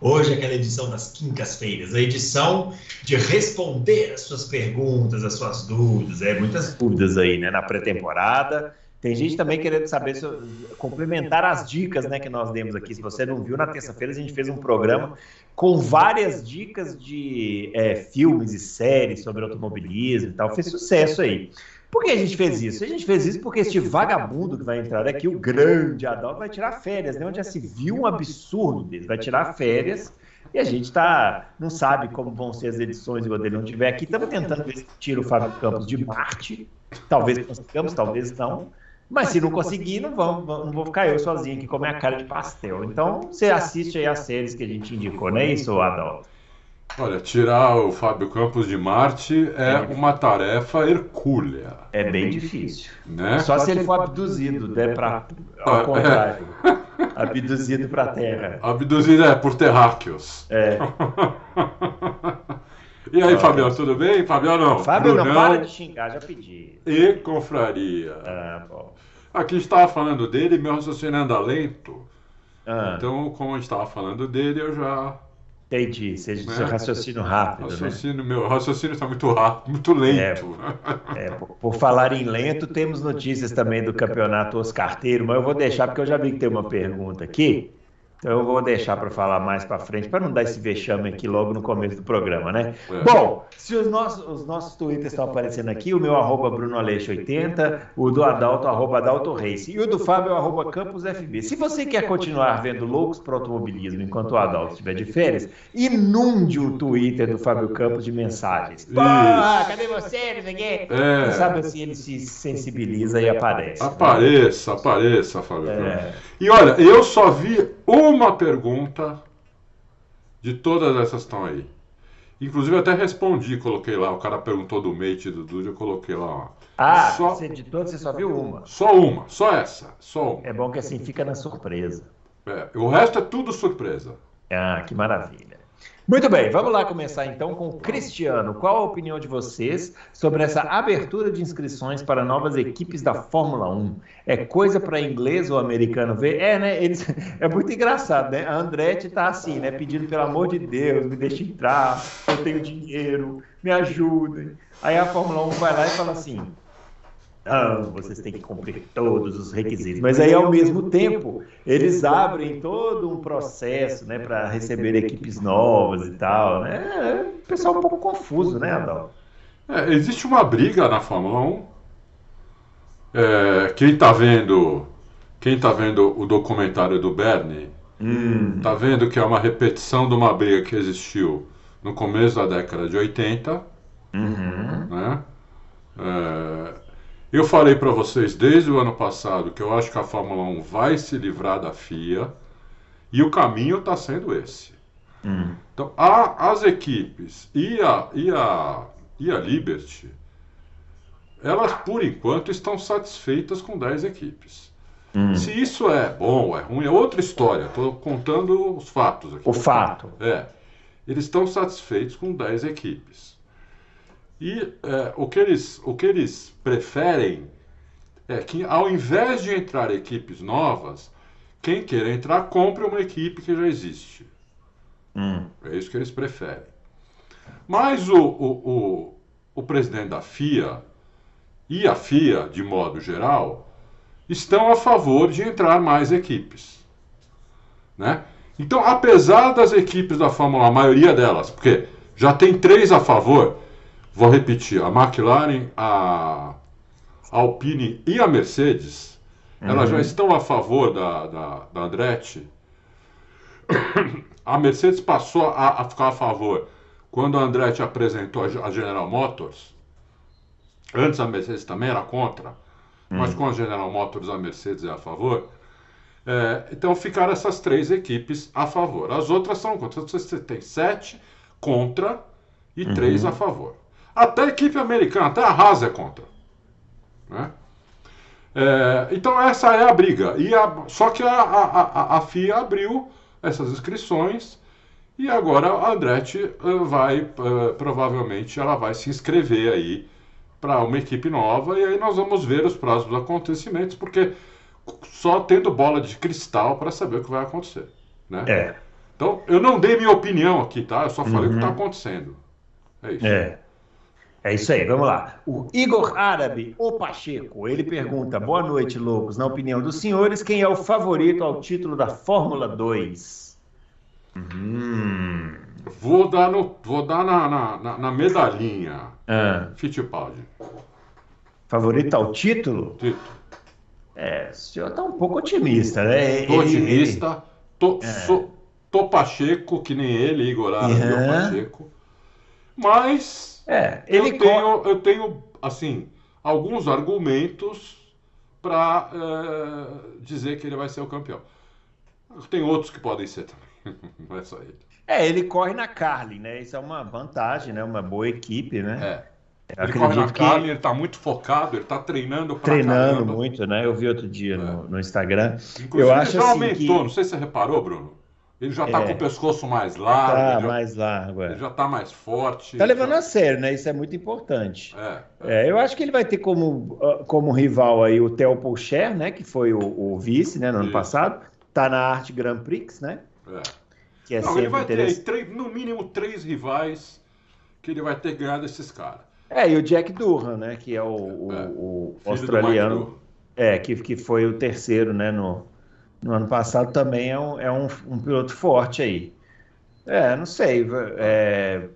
Hoje é aquela edição das quintas-feiras, a edição de responder as suas perguntas, as suas dúvidas, é muitas dúvidas aí, né, na pré-temporada. Tem gente também querendo saber, complementar as dicas né, que nós demos aqui. Se você não viu, na terça-feira a gente fez um programa com várias dicas de é, filmes e séries sobre automobilismo e tal. Fez sucesso aí. Por que a gente fez isso? A gente fez isso porque este vagabundo que vai entrar aqui, o grande Adalto, vai tirar férias, né? Onde já se viu um absurdo dele. Vai tirar férias e a gente tá, não sabe como vão ser as edições quando ele não estiver aqui. Estamos tentando ver se tira o Fábio Campos de Marte. Talvez consigamos, talvez não. Mas se não conseguir, não, não vou ficar eu sozinho aqui com a minha cara de pastel. Então, você assiste aí as séries que a gente indicou, não é isso, Adalto? Olha, tirar o Fábio Campos de Marte é uma tarefa hercúlea. É bem difícil. Né? Só se ele for abduzido, né, pra, ao é. contrário. É. Abduzido para a Terra. Abduzido é por terráqueos. É. E aí, Fabiano, tudo bem? Fabiano não. Fábio não, para de xingar, já pedi. E confraria. Ah, bom. Aqui estava falando dele, meu raciocínio anda lento. Ah. Então, como a gente estava falando dele, eu já. Entendi, seja né? seu raciocínio rápido. Né? Raciocínio, né? Meu raciocínio está muito rápido, muito lento. É, é, por, por, falar em lento, temos notícias também do campeonato Oscarteiro, mas eu vou deixar porque eu já vi que tem uma pergunta aqui. Então eu vou deixar para falar mais para frente, para não dar esse vexame aqui logo no começo do programa, né? Bom, se os nossos, os nossos twitters estão aparecendo aqui, o meu arroba BrunoAleixo80, o do Adalto, arroba Adalto Race, e o do Fábio, arroba CampusFB. Se você quer continuar vendo loucos para automobilismo enquanto o Adalto estiver de férias, inunde o Twitter do Fábio Campos de mensagens. Pô, cadê você? Não sei É. Sabe assim, ele se sensibiliza e aparece. Apareça, né? apareça, Fábio é. E olha, eu só vi uma pergunta de todas essas que estão aí. Inclusive eu até respondi, coloquei lá, o cara perguntou do mate e do Dude, eu coloquei lá. Ó. Ah, só... você de todas você só viu uma? Só uma, só essa, só uma. É bom que assim fica na surpresa. É, o resto é tudo surpresa. Ah, que maravilha. Muito bem, vamos lá começar então com o Cristiano. Qual a opinião de vocês sobre essa abertura de inscrições para novas equipes da Fórmula 1? É coisa para inglês ou americano ver? É, né? Eles... É muito engraçado, né? A Andretti tá assim, né? Pedindo pelo amor de Deus, me deixe entrar, eu tenho dinheiro, me ajudem. Aí a Fórmula 1 vai lá e fala assim: não, vocês têm que cumprir todos os requisitos. Mas aí, ao mesmo tempo, eles abrem todo um processo né, para receber equipes novas e tal. Né? É, o pessoal é um pouco confuso, né, Adal? É, existe uma briga na Fórmula 1. É, quem está vendo, quem tá vendo o documentário do Bernie, hum. tá vendo que é uma repetição de uma briga que existiu no começo da década de 80. Uhum. Né? É, eu falei para vocês desde o ano passado que eu acho que a Fórmula 1 vai se livrar da FIA e o caminho está sendo esse. Hum. Então, a, as equipes e a, e, a, e a Liberty, elas por enquanto estão satisfeitas com 10 equipes. Hum. Se isso é bom ou é ruim, é outra história. Estou contando os fatos aqui. O fato. É. Eles estão satisfeitos com 10 equipes. E é, o, que eles, o que eles preferem é que, ao invés de entrar equipes novas, quem queira entrar, compre uma equipe que já existe. Hum. É isso que eles preferem. Mas o, o, o, o presidente da FIA e a FIA, de modo geral, estão a favor de entrar mais equipes. Né? Então, apesar das equipes da Fórmula 1, a maioria delas, porque já tem três a favor, Vou repetir: a McLaren, a Alpine e a Mercedes, uhum. elas já uhum. estão a favor da, da, da Andretti. A Mercedes passou a, a, ficar a favor quando a Andretti apresentou a General Motors. Antes a Mercedes também era contra, uhum. mas com a General Motors a Mercedes é a favor. É, então ficaram essas três equipes a favor. As outras são contra. Você tem sete contra e uhum. três a favor. Até a equipe americana, até a Haas é contra. Né? É, então essa é a briga. E a, só que a, a, a, FIA abriu essas inscrições e agora a Andretti uh, vai, uh, provavelmente, ela vai se inscrever aí para uma equipe nova e aí nós vamos ver os próximos acontecimentos, porque só tendo bola de cristal para saber o que vai acontecer. Né? É. Então, eu não dei minha opinião aqui, tá? Eu só falei uhum. o que está uhum. acontecendo. É isso. É. É isso aí, vamos lá. O Igor Árabe, o Pacheco, ele pergunta: Boa noite, loucos. Na opinião dos senhores, quem é o favorito ao título da Fórmula 2? Hum. Vou dar, no, vou dar na, na, na medalhinha. Ah. Fittipaldi. Favorito ao título? Título. É, o senhor está um pouco otimista, né? Tô otimista. Tô, é. sou, tô Pacheco, que nem ele, Igor Árabe, uhum. Pacheco. Mas é, ele eu tenho, eu tenho assim alguns argumentos para é, dizer que ele vai ser o campeão. Tem outros que podem ser também, não é só ele. É, ele corre na Carly, né? Isso é uma vantagem, né? Uma boa equipe, né? É. Eu ele corre na que... Carly, ele está muito focado, ele está treinando pra Treinando caramba. muito, né? Eu vi outro dia é. no, no, Instagram. Inclusive, eu acho ele já assim aumentou, que... não sei se você reparou, Bruno. Ele já está é. com o pescoço mais largo. Tá já, mais largo, é. Ele já está mais forte. Está levando a sério, né? Isso é muito importante. É, é. é, eu acho que ele vai ter como, ah, como rival aí o Theo Pocher, né? Que foi o, o vice, né? No Isso. ano passado. Está na Arte Grand Prix, né? É. Que é Não, ele vai ter três, no mínimo três rivais que ele vai ter ganhado esses caras. É, e o Jack Durham, né? Que é o, o, é. o australiano. É, que, que foi o terceiro, né? No, no ano passado também é um, é um, um piloto forte aí. É, não sei. É,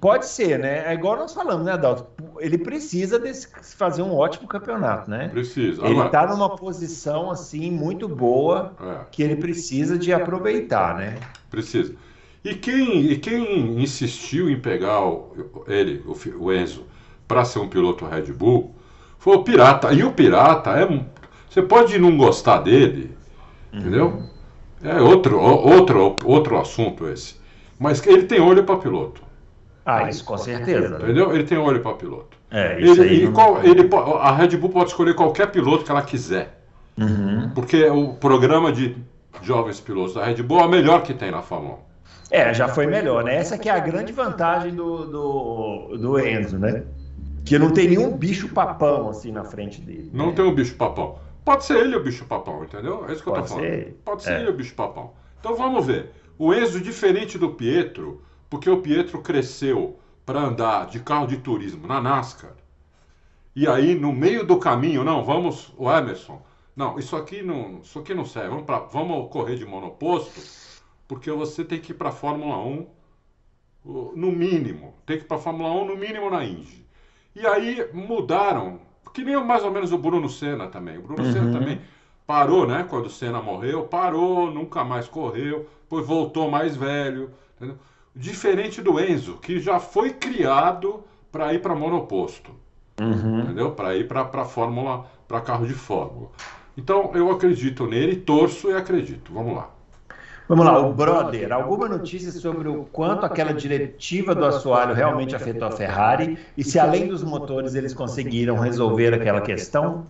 pode ser, né? É igual nós falamos, né, Adalto? Ele precisa desse, fazer um ótimo campeonato, né? Precisa. Ele está numa posição, assim, muito boa é. que ele precisa de aproveitar, né? Precisa. E quem, e quem insistiu em pegar o, ele, o, o Enzo, para ser um piloto Red Bull, foi o Pirata. E o Pirata é. Você pode não gostar dele, Entendeu? É outro, outro, outro assunto esse. Mas ele tem olho para piloto. Ah, isso com certeza. Entendeu? Ele tem olho para piloto. É, isso ele, aí qual, ele, a Red Bull pode escolher qualquer piloto que ela quiser. Uhum. Porque o programa de jovens pilotos da Red Bull é o melhor que tem na Fórmula 1. É, já foi melhor, né? Essa que é a grande vantagem do, do, do Enzo, né? Que não tem nenhum bicho papão assim na frente dele. Não né? tem um bicho papão. Pode ser ele o bicho-papão, entendeu? É isso que Pode eu tô falando. Ser. Pode ser é. ele o bicho-papão. Então vamos ver. O Enzo, diferente do Pietro, porque o Pietro cresceu para andar de carro de turismo na NASCAR. E aí, no meio do caminho, não, vamos, o Emerson, não, isso aqui não, isso aqui não serve, vamos, pra, vamos correr de monoposto, porque você tem que ir para a Fórmula 1 no mínimo, tem que ir para a Fórmula 1 no mínimo na Indy. E aí mudaram que nem mais ou menos o Bruno Senna também. O Bruno uhum. Senna também parou, né? Quando o Senna morreu, parou, nunca mais correu, depois voltou mais velho. Entendeu? Diferente do Enzo, que já foi criado para ir para monoposto. Uhum. Entendeu? Para ir para Fórmula, para carro de Fórmula. Então eu acredito nele, torço e acredito. Vamos lá. Vamos lá, o Brother, alguma notícia sobre o quanto aquela diretiva do assoalho realmente afetou a Ferrari e se além dos motores eles conseguiram resolver aquela questão?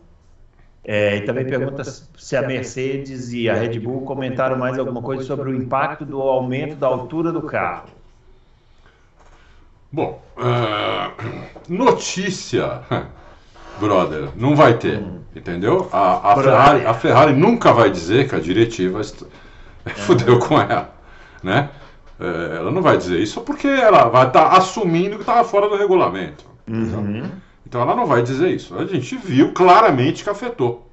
É, e também pergunta se a Mercedes e a Red Bull comentaram mais alguma coisa sobre o impacto do aumento da altura do carro. Bom, uh, notícia, brother, não vai ter, hum. entendeu? A, a, Ferrari, a Ferrari nunca vai dizer que a diretiva fudeu com ela, né? É, ela não vai dizer isso porque ela vai estar tá assumindo que estava fora do regulamento. Uhum. Então ela não vai dizer isso. A gente viu claramente que afetou.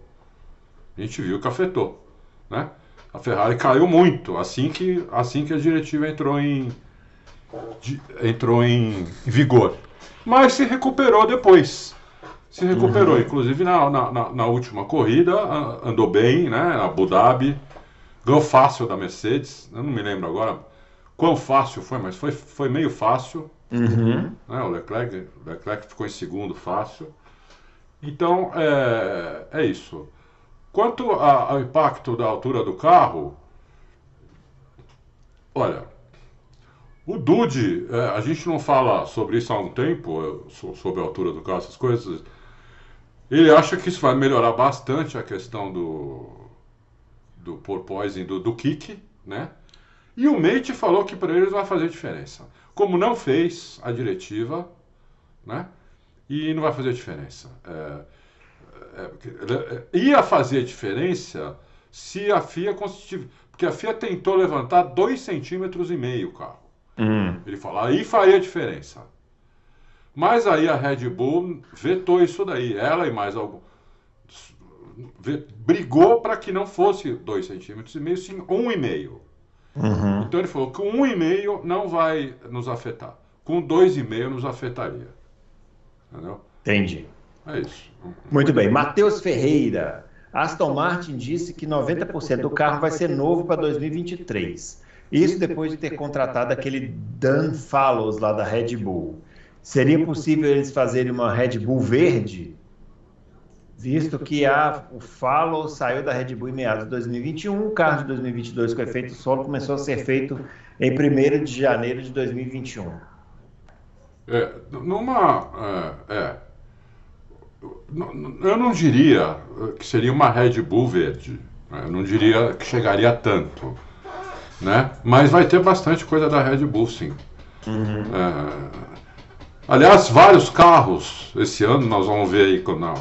A gente viu que afetou, né? A Ferrari caiu muito assim que assim que a diretiva entrou em de, entrou em vigor, mas se recuperou depois. Se recuperou, uhum. inclusive na, na, na, última corrida andou bem, né? Abu Dhabi Ganhou fácil da Mercedes, eu não me lembro agora quão fácil foi, mas foi, foi meio fácil. Uhum. Né? O, Leclerc, o Leclerc ficou em segundo fácil. Então, é, é isso. Quanto a- ao impacto da altura do carro, olha, o Dude, é, a gente não fala sobre isso há um tempo, so- sobre a altura do carro, essas coisas. Ele acha que isso vai melhorar bastante a questão do, do porpoising, do, do kick, né? E o Mate falou que para eles vai fazer diferença. Como não fez a diretiva, né? E não vai fazer diferença. É, é, é, ia fazer diferença se a FIA conseguisse. Porque a FIA tentou levantar 2,5 centímetros e meio o carro. Hum, Ele falou, aí faria diferença. Mas aí a Red Bull vetou isso daí. Ela e mais algum. Brigou para que não fosse 2,5 centímetros e meio, sim 1,5. uhum. Então ele falou que com 1,5 não vai nos afetar. Com 2,5 nos afetaria. Entendeu? Entendi. É isso. Muito bem. Matheus Ferreira. Aston Martin disse que 90% do carro vai ser novo para 2023. Isso depois de ter contratado aquele Dan Fallows lá da Red Bull. Seria possível eles fazerem uma Red Bull verde? Visto que a, o Fallows saiu da Red Bull em meados de 2021, o carro de 2022 com efeito solo começou a ser feito em 1 de janeiro de 2021. É, numa. É, é. Eu não diria que seria uma Red Bull verde. né? Eu não diria que chegaria a tanto. Né? Mas vai ter bastante coisa da Red Bull, sim. É, aliás, vários carros esse ano nós vamos ver aí. na-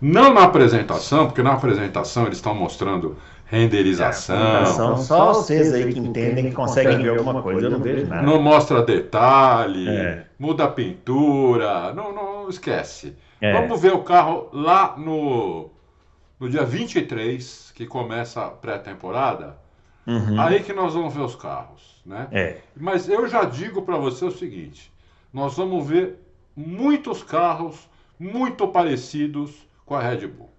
não na apresentação, porque na apresentação eles estão mostrando renderização. São só vocês aí que entendem que conseguem ver alguma coisa, eu não vejo nada. Não mostra detalhe, É. muda a pintura, não, não esquece. É. Vamos ver o carro lá no, no dia 23, que começa a pré-temporada. Uhum. Aí que nós vamos ver os carros, né? É. Mas eu já digo para você o seguinte: nós vamos ver muitos carros muito parecidos com a Red Bull.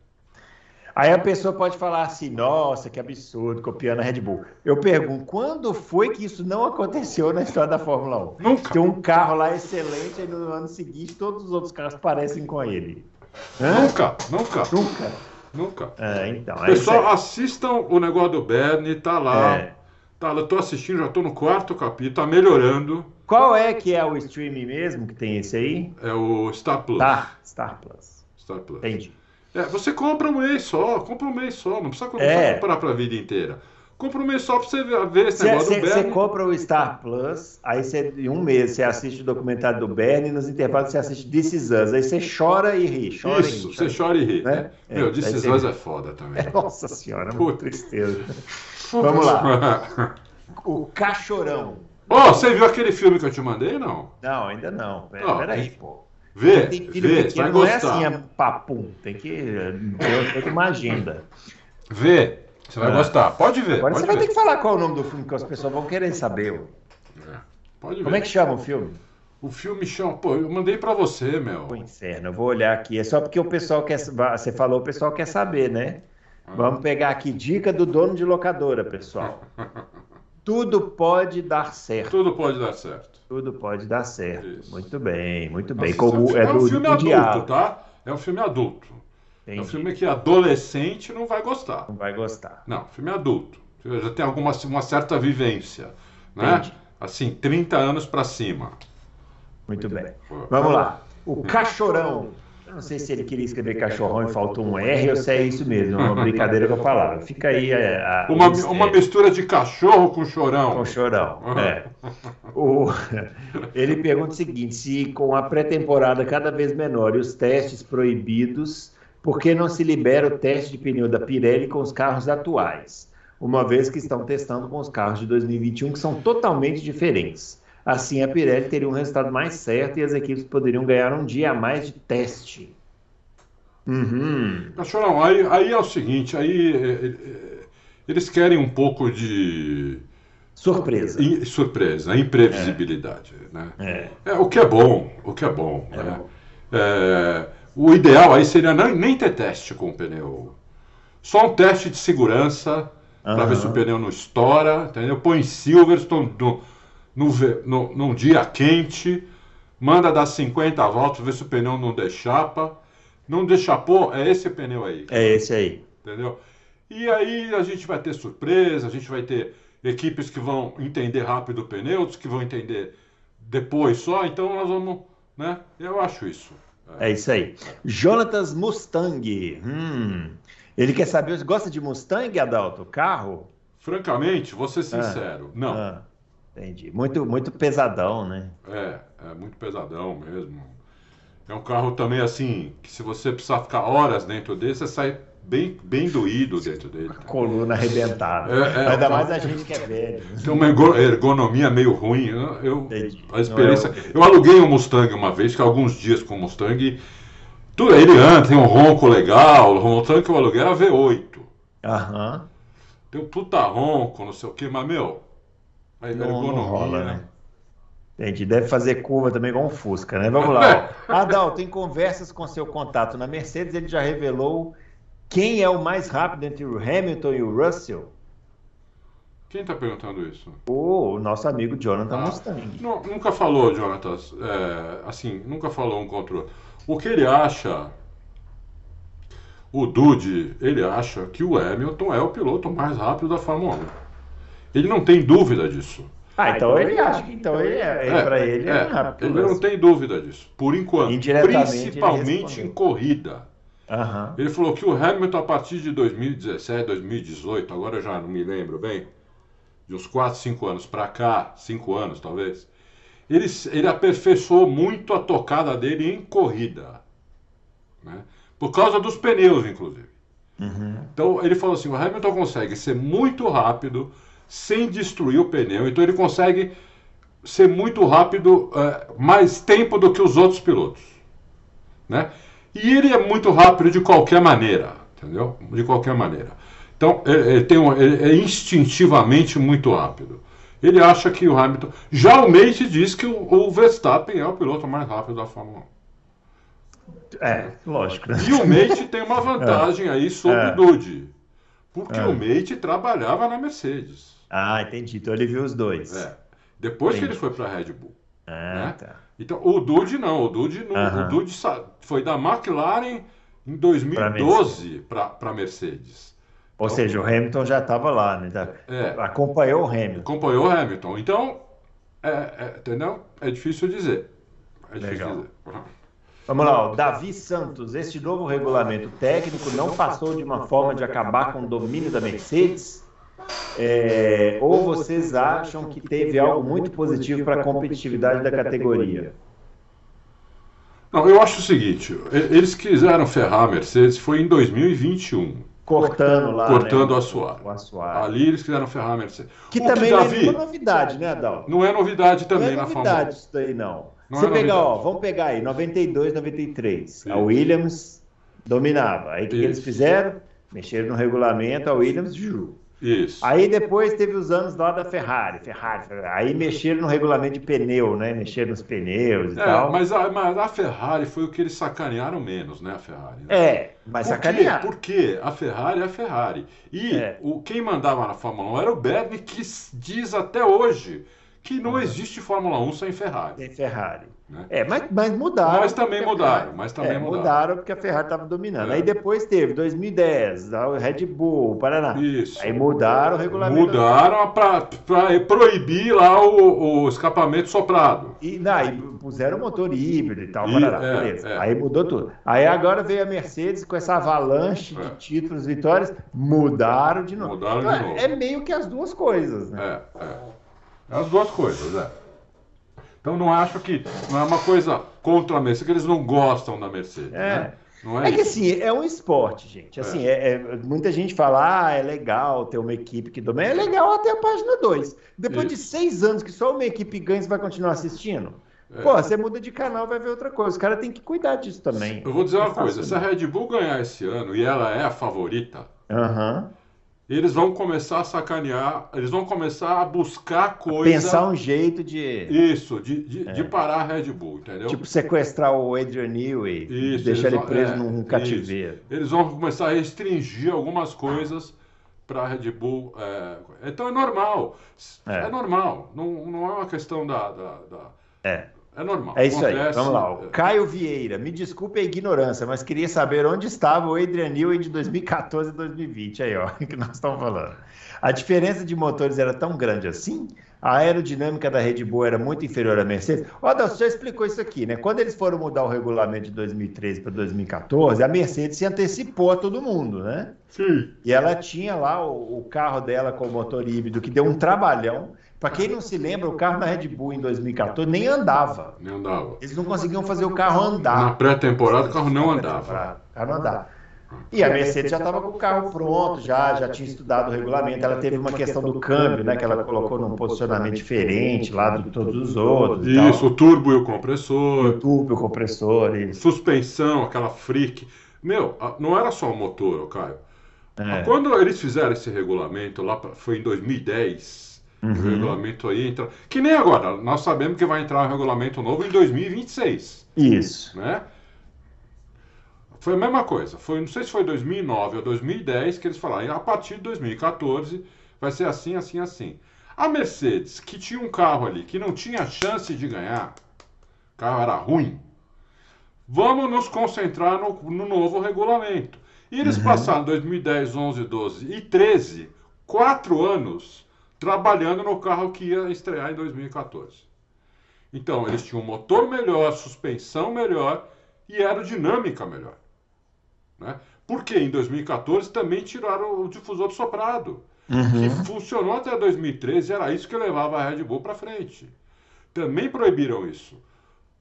Aí a pessoa pode falar assim, nossa, que absurdo, copiando a Red Bull. Eu pergunto, quando foi que isso não aconteceu na história da Fórmula 1? Nunca. Tem um carro lá excelente, aí no ano seguinte todos os outros carros parecem com ele. Hã? Nunca, nunca, Nunca. nunca. É, então. é Pessoal, aí. assistam o negócio do Bernie, tá lá. É. Tá, eu tô assistindo, já tô no quarto capítulo, tá melhorando. Qual é que é o streaming mesmo que tem esse aí? É o Star Plus. Star, Star Plus. Star Plus. Entendi. É, você compra um mês só, compra um mês só, não precisa, não É. comprar pra vida inteira. Compra um mês só pra você ver, esse negócio do Você Bernie. compra o Star Plus, aí você, em um mês você assiste o documentário do Bernie, nos intervalos você assiste This Is Us, aí você chora e ri, chora Isso, e ri. você chora e ri. Né? Meu, É, This daí Is você- Us é foda também. Nossa senhora, Puta. muito tristeza. Vamos lá. O Cachorão. Ó, você viu aquele filme que eu te mandei, não? Não, ainda não. Pera, Ó, peraí, pô. Vê, Tem filho vê, pequeno, vai não é gostar. assim, é papum. Tem que ter uma agenda. Vê, você vai Ah. gostar. Pode ver, Agora pode você vai ver. ter que falar qual é o nome do filme, que as pessoas vão querer saber. É, Pode ver. Como é que chama o filme? O filme chama... Pô, eu mandei pra você, meu. O inferno, eu vou olhar aqui. É só porque o pessoal quer. Você falou, o pessoal quer saber, né? Vamos pegar aqui dica do dono de locadora, pessoal. Tudo pode dar certo. Tudo pode dar certo. Tudo pode dar certo. Isso. Muito bem, muito bem. Nossa, Como esse é é um do, filme do adulto, diabo. tá? É um filme adulto. É um Entendi. filme que adolescente não vai gostar. Não vai gostar. Não, filme adulto. Já tem alguma uma certa vivência, né? Entendi. Assim, 30 anos pra cima. Muito bem. Pô. Vamos lá. O cachorão. Eu não sei se ele queria escrever cachorrão e faltou um R ou se é isso mesmo. É uma brincadeira com a palavra. Fica aí é, a, a, Uma, uma mistura de cachorro com chorão. Com chorão. É. O- ele pergunta o seguinte: se com a pré-temporada cada vez menor e os testes proibidos, por que não se libera o teste de pneu da Pirelli com os carros atuais? Uma vez que estão testando com os carros de 2021, que são totalmente diferentes. Assim, a Pirelli teria um resultado mais certo e as equipes poderiam ganhar um dia a mais de teste. Uhum. Cachorrão, aí, aí é o seguinte, aí é, é, eles querem um pouco de Surpresa. i- surpresa, imprevisibilidade, né? É. É, o que é bom, o que é bom. É né? É, o ideal aí seria não- nem ter teste com o pneu. Só um teste de segurança para ver se o pneu não estoura, entendeu? Põe em Silverstone no, no- num dia quente, manda dar 50 voltas, ver se o pneu não deixapa. Não deixapou, é esse pneu aí. É esse aí. entendeu? E aí a gente vai ter surpresa, a gente vai ter equipes que vão entender rápido o pneu, outros que vão entender depois só, então nós vamos, né? Eu acho isso. É isso aí. Jonatas Mustang. Hum. Ele quer saber, gosta de Mustang, Adalto? Carro? Francamente, vou ser sincero, Ah, não. ah, entendi. Muito, muito pesadão, né? É, é muito pesadão mesmo. É um carro também assim, que se você precisar ficar horas dentro dele, você sai bem, bem doído dentro dele. Coluna arrebentada. É, é, Ainda é. mais a gente que é velho. Tem uma ergo- ergonomia meio ruim. Eu, eu- Entendi. a experiência. O- Eu aluguei um Mustang uma vez, fiquei alguns dias com o Mustang. Tudo, ele anda, tem um ronco legal. O Mustang que eu aluguei era V8. Aham. Tem um puta ronco, não sei o que, mas meu. A Não, ergonomia. não rola, né? Entendi. Deve fazer curva também igual um Fusca, né? Vamos lá. ó. Adalto, em conversas com seu contato na Mercedes, ele já revelou quem é o mais rápido entre o Hamilton e o Russell? Quem tá perguntando isso? O nosso amigo Jonathan Ah. Mustang. Nu- Nunca falou, Jonatas, é, assim, nunca falou um contra o outro. O que ele acha, o Dude, ele acha que o Hamilton é o piloto mais rápido da Fórmula 1. Ele não tem dúvida disso. Ah, então ele acha que então ele é, É, para ele é, é, rápido. ele não tem dúvida disso, por enquanto. Principalmente em corrida. Aham. Ele falou que o Hamilton, a partir de 2017, 2018, agora eu já não me lembro bem, de uns 4, 5 anos para cá, 5 anos talvez, ele, ele aperfeiçoou muito a tocada dele em corrida. Né? Por causa dos pneus, inclusive. Uhum. Então ele falou assim: o Hamilton consegue ser muito rápido sem destruir o pneu, então ele consegue ser muito rápido eh, mais tempo do que os outros pilotos, né? E ele é muito rápido de qualquer maneira, entendeu? De qualquer maneira. Então ele, ele tem um- é instintivamente muito rápido. Ele acha que o Hamilton. Já o Mate diz que o, o Verstappen é o piloto mais rápido da Fórmula 1. É, lógico. né? E o Mate tem uma vantagem aí sobre É. o Dude. Porque É. o Mate trabalhava na Mercedes. Ah, entendi. Então ele viu os dois. É. Depois que Entendi. ele foi para a Red Bull. Ah, né? tá. Então, o Dude não. O Dude, não, Aham. o Dude foi da McLaren em 2012 para Mercedes. Ou seja, o Hamilton já estava lá, né? É. Acompanhou o Hamilton. Acompanhou o Hamilton. Então, é, é, entendeu? É difícil dizer. É difícil Legal. dizer. Vamos lá, ó. Davi Santos. Este novo regulamento técnico não passou de uma forma de acabar com o domínio da Mercedes? É, ou vocês acham que teve algo muito positivo para a competitividade da categoria? Não, eu acho o seguinte: eles quiseram ferrar a Mercedes foi em 2021. Cortando lá. Cortando né, o assoalho. O assoalho. Ali eles quiseram ferrar a Mercedes. Que O também não é Davi, nenhuma novidade, né, Adalto? não é novidade também não é na Fórmula 1. novidade isso daí, não. Não Você é pegar, novidade. ó, vamos pegar aí, 92, 93. A Sim. Williams dominava. Aí o que, que eles fizeram? Mexeram no regulamento, a Williams, ju. Isso. Aí depois teve os anos lá da Ferrari, Ferrari, Ferrari. Aí mexeram no regulamento de pneu, né? Mexeram nos pneus e É, tal. mas, a, mas a Ferrari foi o que eles sacanearam menos, né? A Ferrari. né? É, mas Por sacanearam. quê? Porque a Ferrari é a Ferrari. E É. o, quem mandava na Fórmula 1 era o Bernie, que diz até hoje que não existe Fórmula 1 sem Ferrari. Tem Ferrari. Né? É, mas, mas mudaram. Mas também mudaram, Ferrari- mas também é, mudaram. porque a Ferrari estava dominando. É. Aí depois teve 2010, a Red Bull, o Paraná. Isso. Aí mudaram o regulamento. Mudaram para proibir lá o, o escapamento soprado. E, não, e puseram motor híbrido e tal, E- parará, é, beleza. é. Aí mudou tudo. Aí agora veio a Mercedes com essa avalanche É. de títulos, vitórias, mudaram de novo. Mudaram Então, de é- novo. É meio que as duas coisas, né? É, é. É as duas coisas, é. Então não acho que não é uma coisa contra a Mercedes, que eles não gostam da Mercedes. É. Né? Não é, É que isso. assim, é um esporte, gente. Assim, é- é- muita gente fala, ah, é legal ter uma equipe que domina. É legal até a página 2. Depois de Isso. seis anos que só uma equipe ganha, você vai continuar assistindo? É. Pô, você muda de canal, vai ver outra coisa. Os caras têm que cuidar disso também. Eu vou dizer É uma fácil, coisa: se a né? Red Bull ganhar esse ano e ela é a favorita, Aham. Eles vão começar a sacanear, eles vão começar a buscar coisa. Pensar um jeito de. Isso, de, de, de parar a Red Bull, entendeu? Tipo, sequestrar o Adrian Newey, Isso, deixar ele vão- preso é, num isso. cativeiro. Eles vão começar a restringir algumas coisas para a Red Bull. é, Então é normal. É, É. normal. Não, não é uma questão da. da- da- É. É normal. É isso Acontece, aí. Vamos lá. O Caio Vieira, me desculpe a ignorância, mas queria saber onde estava o Adrian Newey de 2014 e 2020. Aí, ó, que nós estamos falando. A diferença de motores era tão grande assim? A aerodinâmica da Red Bull era muito inferior à Mercedes. O Adalto já explicou isso aqui, né? Quando eles foram mudar o regulamento de 2013 para 2014, a Mercedes se antecipou a todo mundo, né? Sim. E ela tinha lá o, o carro dela com o motor híbrido, que deu um trabalhão. Para quem não se lembra, o carro da Red Bull em 2014 nem andava. Nem andava. Eles não conseguiam fazer o carro andar. Na pré-temporada o carro não andava. O carro não andava. E a Mercedes já estava com o carro pronto, já, já tinha estudado o regulamento. Ela teve uma questão do câmbio, né? Que ela colocou num posicionamento diferente lá de todos os outros. Isso, o turbo e o compressor. O turbo e o compressor. Isso. Suspensão, aquela freak. Meu, não era só o motor, Caio. É. Quando eles fizeram esse regulamento lá, foi em 2010. Uhum. O regulamento aí entra. Que nem agora, nós sabemos que vai entrar um regulamento novo em 2026. Isso. Né? Foi a mesma coisa. Foi, não sei se foi 2009 ou 2010 que eles falaram. A partir de 2014 vai ser assim, assim, assim. A Mercedes, que tinha um carro ali que não tinha chance de ganhar, o carro era ruim. Vamos nos concentrar no, no novo regulamento. E eles uhum. passaram 2010, 11, 12 e 13, quatro anos trabalhando no carro que ia estrear em 2014. Então, eles tinham um motor melhor, suspensão melhor e aerodinâmica melhor. Né? Porque em 2014 também tiraram o difusor soprado, uhum. que funcionou até 2013, era isso que levava a Red Bull para frente. Também proibiram isso.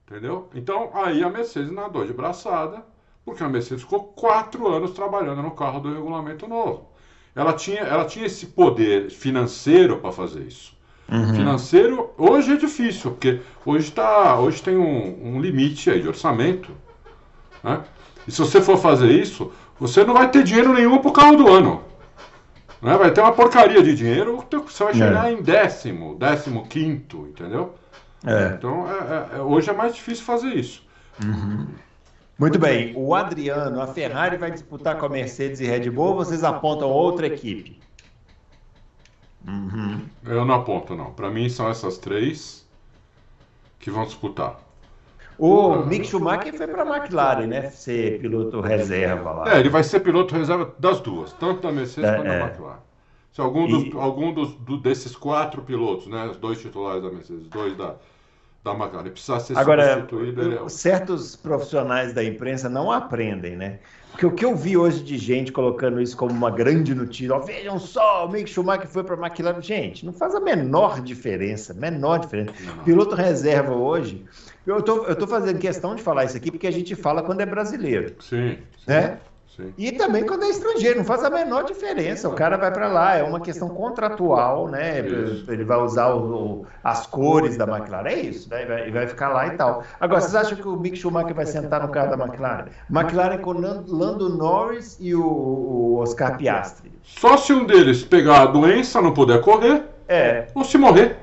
Entendeu? Então aí a Mercedes nadou de braçada, porque a Mercedes ficou quatro anos trabalhando no carro do regulamento novo. Ela tinha, ela tinha esse poder financeiro para fazer isso. Uhum. Financeiro, hoje é difícil, porque hoje, tá, hoje tem um, um limite aí de orçamento. Né? E se você for fazer isso, você não vai ter dinheiro nenhum pro carro do ano. Né? Vai ter uma porcaria de dinheiro, você vai chegar é. em décimo, décimo quinto, entendeu? É. Então, é, é, é, hoje é mais difícil fazer isso. Uhum. Muito bem. O Adriano, a Ferrari vai disputar com a Mercedes e Red Bull ou vocês apontam outra equipe? Uhum. Eu não aponto, não. Para mim são essas três que vão disputar. O Mick Schumacher foi para a McLaren, né? Ser piloto reserva lá. É, ele vai ser piloto reserva das duas, tanto da Mercedes é, quanto é. da McLaren. Se algum, dos, e... algum dos, do, desses quatro pilotos, né? Os dois titulares da Mercedes, dois da, precisar ser Agora, substituído. É... Certos profissionais da imprensa não aprendem, né? Porque o que eu vi hoje de gente colocando isso como uma grande notícia, ó, vejam só, o Mick Schumacher foi para McLaren. Gente, não faz a menor diferença, menor diferença. Não. Piloto reserva hoje eu tô, eu tô fazendo questão de falar isso aqui porque a gente fala quando é brasileiro. Sim. Né? Sim. E também quando é estrangeiro, não faz a menor diferença. O cara vai para lá, é uma questão contratual, né? Isso. Ele vai usar o, o, as cores da McLaren, é isso, né? Vai, vai ficar lá e tal. Agora, vocês acham que o Mick Schumacher vai sentar no carro da McLaren? McLaren com Lando Norris e o, o Oscar Piastri. Só se um deles pegar a doença, não puder correr, é. ou se morrer.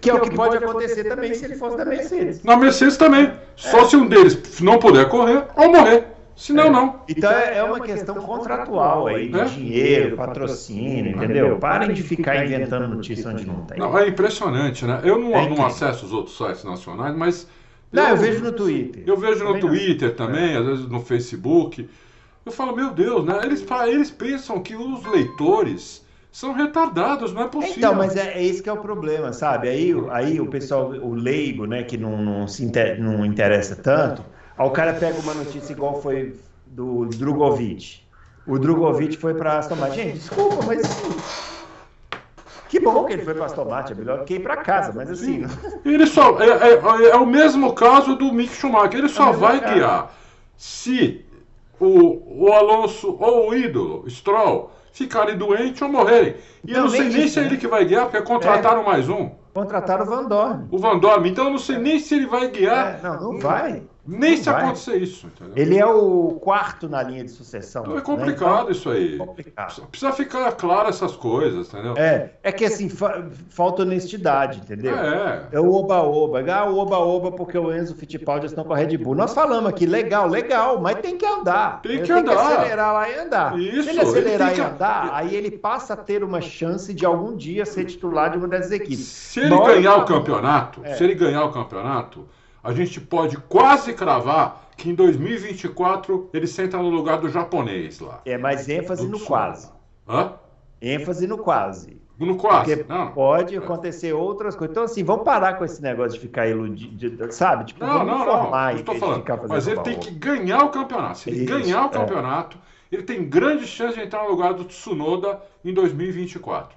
Que é o que pode acontecer também se ele fosse da Mercedes. Na Mercedes também. Só se um deles não puder correr ou morrer. Senão, é. não. Então é, é uma questão contratual aí, de é? dinheiro, patrocínio, entendeu? Parem de ficar inventando notícia onde não tem. Não, é impressionante, né? Eu não, é não acesso os outros sites nacionais, mas. Não, eu, eu vejo no Twitter. Eu vejo no Twitter não. também, às vezes no Facebook. Eu falo, meu Deus, né? Eles, eles pensam que os leitores são retardados, não é possível. Então, mas é, é esse que é o problema, sabe? Aí, aí o pessoal, o leigo, né, que não, não se inter, não interessa tanto, aí o cara pega uma notícia igual foi do Drogovic. O Drogovic foi para Aston Martin. Gente, desculpa, mas que bom que ele foi para Aston Martin, é melhor que ir para casa, mas assim. Ele só é, é, é, o mesmo caso do Mick Schumacher. Ele só é vai caso. guiar se o, o Alonso ou o ídolo Stroll ficarem doentes ou morrerem. E eu não sei nem se é ele que vai guiar, porque contrataram é. mais um. Contrataram o Van Dorn. O Van Dorn. Então eu não sei nem se ele vai guiar. É, não, não vai. Nem não se vai. acontecer isso. Entendeu? Ele é o quarto na linha de sucessão. Então é complicado né? então, isso aí. Complicado. Precisa ficar claro essas coisas, entendeu? É, é que assim, fa falta honestidade, entendeu? É. É o oba-oba. Ah, o oba-oba porque o Enzo Fittipaldi estão com a Red Bull. Nós falamos aqui, legal, legal, mas tem que andar. Tem que tem andar. Tem que acelerar lá e andar. Isso. Se ele acelerar ele e agradar, aí ele passa a ter uma chance de algum dia ser titular de uma dessas equipes. Se ele ganhar o campeonato, é. se ele ganhar o campeonato, a gente pode quase cravar que em 2024 ele senta no lugar do japonês lá. É, mas ênfase no quase. Hã? ênfase no quase. No quase. Porque não. pode acontecer outras coisas. Então, assim, vamos parar com esse negócio de ficar iludido, sabe? Tipo, não, não, não. não estou falando. Mas ele tem que ganhar o campeonato. Se ele Isso, ganhar o é. campeonato, é. ele tem grande chance de entrar no lugar do Tsunoda em 2024.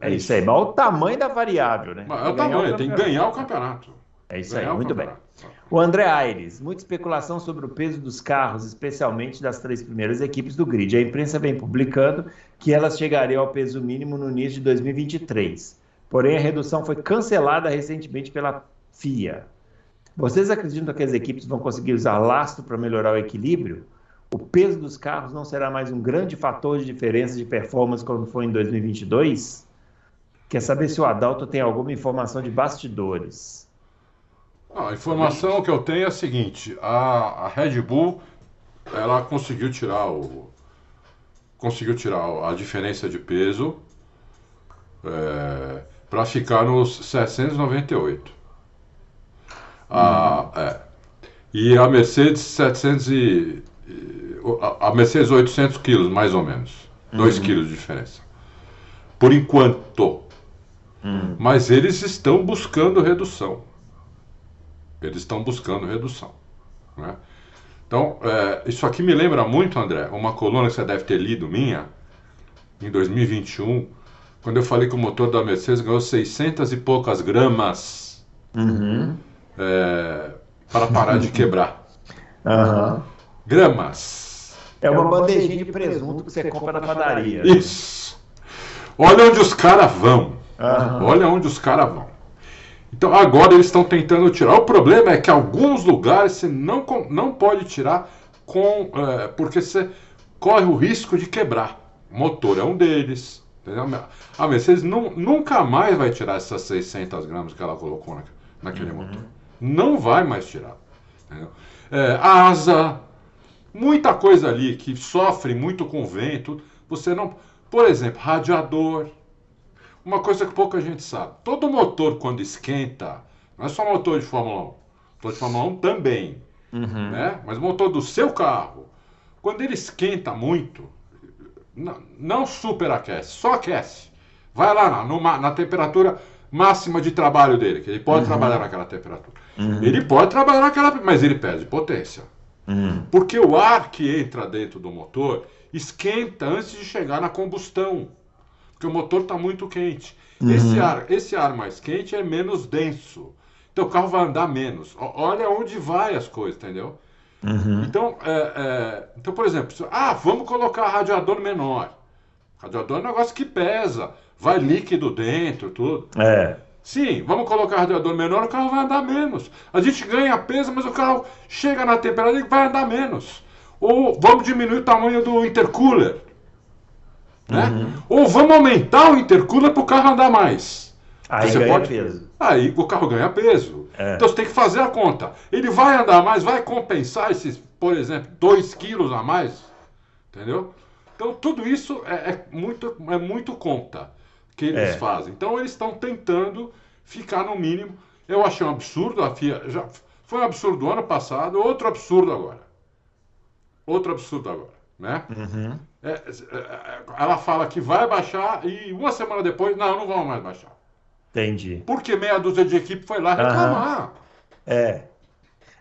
É, isso aí. Mas o tamanho da variável, né? Mas é o tamanho, tem que ganhar o campeonato. É isso aí, muito bem. O André Aires, muita especulação sobre o peso dos carros, especialmente das três primeiras equipes do grid. A imprensa vem publicando que elas chegariam ao peso mínimo no início de 2023. Porém, a redução foi cancelada recentemente pela FIA. Vocês acreditam que as equipes vão conseguir usar lastro para melhorar o equilíbrio? O peso dos carros não será mais um grande fator de diferença de performance como foi em 2022? Quer saber se o Adalto tem alguma informação de bastidores? a informação que eu tenho é a seguinte: a, a Red Bull ela conseguiu tirar o conseguiu tirar a diferença de peso é, para ficar nos 798. A, uhum. é, e a Mercedes 700 e, a Mercedes 800 quilos mais ou menos, 2 uhum. quilos de diferença. Por enquanto. Uhum. Mas eles estão buscando redução. Eles estão buscando redução. Né? Então, é, isso aqui me lembra muito, André, uma coluna que você deve ter lido minha, em 2021, quando eu falei que o motor da Mercedes ganhou 600 e poucas gramas uhum. é, para parar de quebrar. Uhum. Gramas. É uma bandejinha de presunto que você compra na padaria. Isso. Olha onde os caras vão. Uhum. Olha onde os caras vão. Então agora eles estão tentando tirar. O problema é que alguns lugares você não, não pode tirar com é, porque você corre o risco de quebrar. O motor é um deles. Entendeu? A Mercedes não, nunca mais vai tirar essas 600 gramas que ela colocou na, naquele uhum. motor. Não vai mais tirar. É, asa, muita coisa ali que sofre muito com vento. Você não. Por exemplo, radiador uma coisa que pouca gente sabe. Todo motor, quando esquenta, não é só motor de Fórmula 1. Motor de Fórmula 1 também. Uhum. Né? Mas o motor do seu carro, quando ele esquenta muito, não, não superaquece, só aquece. Vai lá na, numa, na temperatura máxima de trabalho dele, que ele pode uhum. trabalhar naquela temperatura. Uhum. Ele pode trabalhar naquela, mas ele perde potência. Uhum. Porque o ar que entra dentro do motor esquenta antes de chegar na combustão porque o motor está muito quente. Uhum. Esse, ar, esse ar mais quente é menos denso. Então o carro vai andar menos. Olha onde vai as coisas, entendeu? Uhum. Então, é, é, então, por exemplo, ah, vamos colocar radiador menor. Radiador é um negócio que pesa, vai líquido dentro, tudo. É. Sim, vamos colocar radiador menor, o carro vai andar menos. A gente ganha peso, mas o carro chega na temperatura e vai andar menos. Ou vamos diminuir o tamanho do intercooler. Né? Uhum. Ou vamos aumentar o intercooler para o carro andar mais. Aí você ganha pode... peso. Aí o carro ganha peso. É. Então você tem que fazer a conta. Ele vai andar mais, vai compensar esses, por exemplo, 2 quilos a mais. Entendeu? Então tudo isso é, é muito, é muito conta que eles é. fazem. Então eles estão tentando ficar no mínimo. Eu achei um absurdo, a FIA já foi um absurdo ano passado, outro absurdo agora. Outro absurdo agora, né? Uhum. É, é, é, ela fala que vai baixar e uma semana depois, não, não vamos mais baixar. Entendi. Porque meia dúzia de equipe foi lá reclamar. Uhum. É.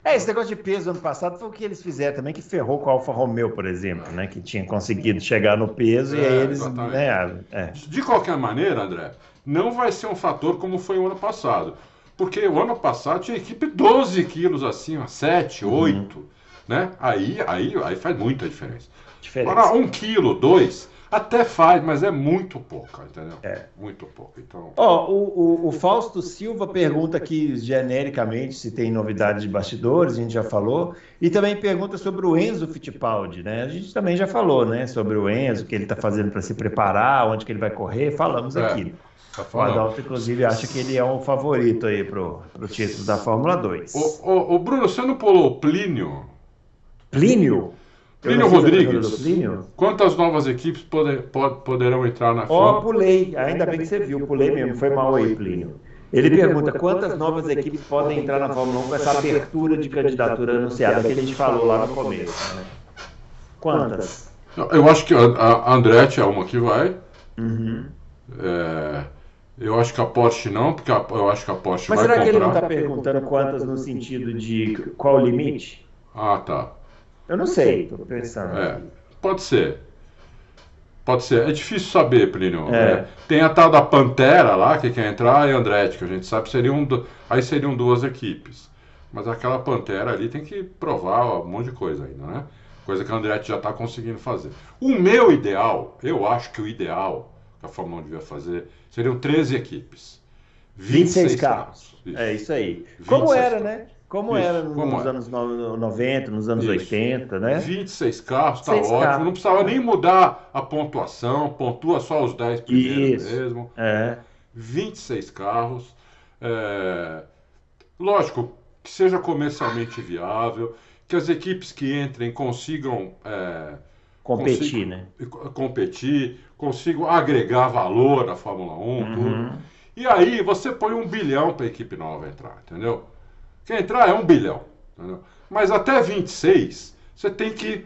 É, esse negócio de peso ano passado foi o que eles fizeram também, que ferrou com a Alfa Romeo, por exemplo, né? Que tinha conseguido chegar no peso é, e aí eles ganharam. É. De qualquer maneira, André, não vai ser um fator como foi o ano passado. Porque o ano passado tinha equipe 12 quilos acima, 7, 8. Uhum. Né? Aí, aí, aí faz muita diferença diferença. Agora, um quilo, dois, até faz, mas é muito pouco, entendeu? É. Muito pouco. Então... Ó, o, o, o, Fausto Silva pergunta aqui genericamente se tem novidades de bastidores, a gente já falou, e também pergunta sobre o Enzo Fittipaldi, né? A gente também já falou, né? Sobre o Enzo, o que ele está fazendo para se preparar, onde que ele vai correr, falamos é. aqui. Tá o Adalto, inclusive, acha que ele é um favorito aí pro, pro título da Fórmula 2. O, o, o Bruno, você não pulou Plínio? Plínio? Plínio Rodrigues, Plínio. quantas novas equipes poder, pod, poderão entrar na Ó, oh, pulei, ainda bem que você viu, pulei mesmo, foi mal aí, Plínio. Ele pergunta quantas novas equipes podem entrar na Fórmula 1 com essa abertura de candidatura anunciada que a gente falou lá no começo. Né? Quantas? Eu acho que a Andretti é uma que vai. Uhum. É, eu acho que a Porsche não, porque a, eu acho que a Porsche Mas vai será comprar. que ele não está perguntando quantas no sentido de qual o limite? Ah, tá. Eu não sei, estou pensando. É, pode ser. Pode ser. É difícil saber, Plínio. É. É. Tem a tal da Pantera lá, que quer entrar, e Andretti, que a gente sabe seriam. Aí seriam duas equipes. Mas aquela Pantera ali tem que provar um monte de coisa ainda, né? Coisa que a Andretti já está conseguindo fazer. O meu ideal, eu acho que o ideal que a Fórmula 1 devia fazer, seriam 13 equipes. 26, 26 carros. carros. Isso. É isso aí. Como era, carros. né? Como Isso, era nos como anos 90, nos anos Isso. 80, né? 26 carros, tá ótimo. Carros. Não precisava nem mudar a pontuação, pontua só os 10 primeiros Isso. mesmo. É. 26 carros. É... Lógico, que seja comercialmente viável, que as equipes que entrem consigam. É... Competir, consigam, né? Competir, consigam agregar valor à Fórmula 1, uhum. tudo. E aí você põe um bilhão para a equipe nova entrar, entendeu? Quem entrar é um bilhão. Entendeu? Mas até 26, você tem que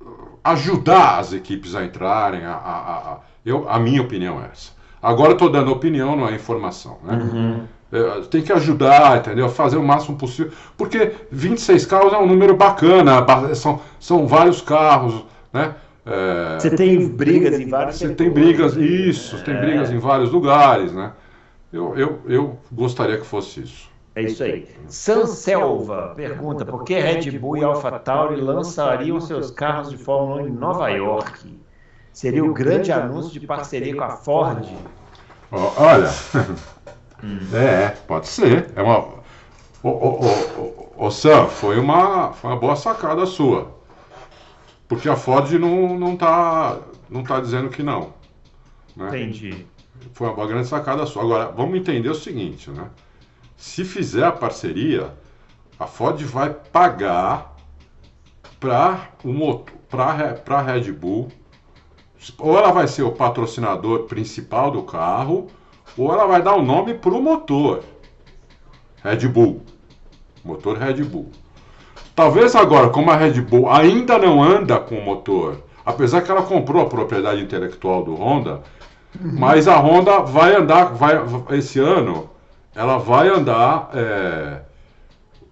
uh, ajudar as equipes a entrarem. A, a, a, eu, a minha opinião é essa. Agora estou dando opinião, não é informação. Né? Uhum. É, tem que ajudar, entendeu? Fazer o máximo possível. Porque 26 carros é um número bacana, são, são vários carros, né? É, você tem brigas em vários Você tem brigas, isso, é. tem brigas em vários lugares, né? Eu, eu, eu gostaria que fosse isso. É isso aí. Sanselva pergunta por que Red Bull e AlphaTauri lançariam seus carros de Fórmula 1 em Nova York? Seria o grande anúncio de parceria com a Ford? Oh, olha, é, pode ser. É uma, ô, ô, ô, ô, Sam, foi uma, foi uma boa sacada sua. Porque a Ford não, não, tá, não tá dizendo que não. Né? Entendi. Foi uma grande sacada sua. Agora, vamos entender o seguinte, né? Se fizer a parceria, a Ford vai pagar para o motor, para a Red Bull, ou ela vai ser o patrocinador principal do carro, ou ela vai dar o nome para o motor. Red Bull. Motor Red Bull. Talvez agora, como a Red Bull ainda não anda com o motor, apesar que ela comprou a propriedade intelectual do Honda, mas a Honda vai andar, vai, esse ano, ela vai andar, é,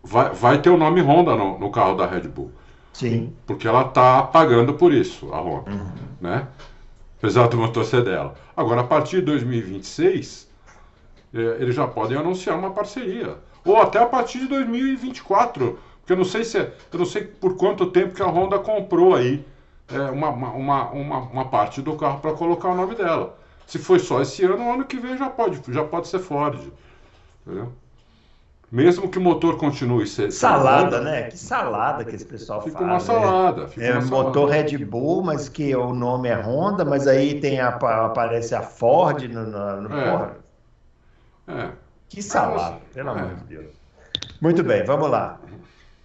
vai, vai ter o nome Honda no, no, carro da Red Bull. Sim. Porque ela está pagando por isso, a Honda, uhum. né? Apesar do motor ser dela. Agora, a partir de 2026, é, eles já podem anunciar uma parceria. Ou até a partir de 2024. Porque eu não sei se é, eu não sei por quanto tempo que a Honda comprou aí é, uma, uma, uma, uma parte do carro para colocar o nome dela. Se foi só esse ano, o ano que vem já pode, já pode ser Ford. Entendeu? Mesmo que o motor continue ser. Salada, né? Que salada que esse pessoal fica fala. Uma salada, né? fica é uma motor salada. Red Bull, mas que o nome é Honda, mas aí tem a, aparece a Ford no, no, no é. porra. É. Que salada, pelo é. amor de Deus. Muito bem, vamos lá.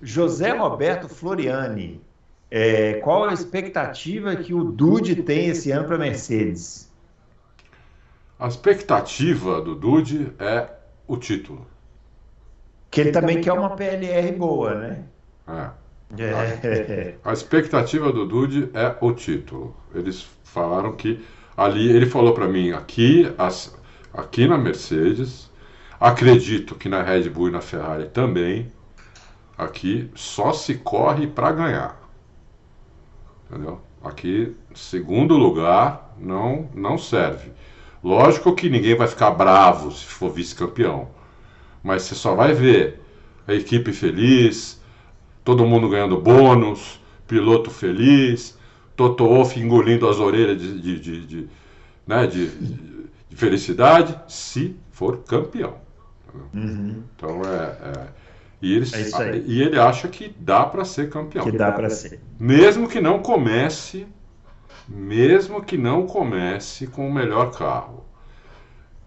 José Roberto Floriani. É, qual a expectativa que o Dude tem esse ano para Mercedes? A expectativa do Dude é o título. Que ele também quer uma PLR boa, né? É. é. A expectativa do Dude é o título. Eles falaram que ali, ele falou para mim, aqui, as, aqui na Mercedes, acredito que na Red Bull e na Ferrari também, aqui só se corre para ganhar. Entendeu? Aqui, segundo lugar, não, não serve. Lógico que ninguém vai ficar bravo se for vice-campeão, mas você só vai ver a equipe feliz, todo mundo ganhando bônus, piloto feliz, Toto Wolff engolindo as orelhas de, de, de, de né, de, de, felicidade, se for campeão. Uhum. Então é, é e, ele, é e ele acha que dá para ser campeão. Que dá para ser. Mesmo que não comece mesmo que não comece com o melhor carro.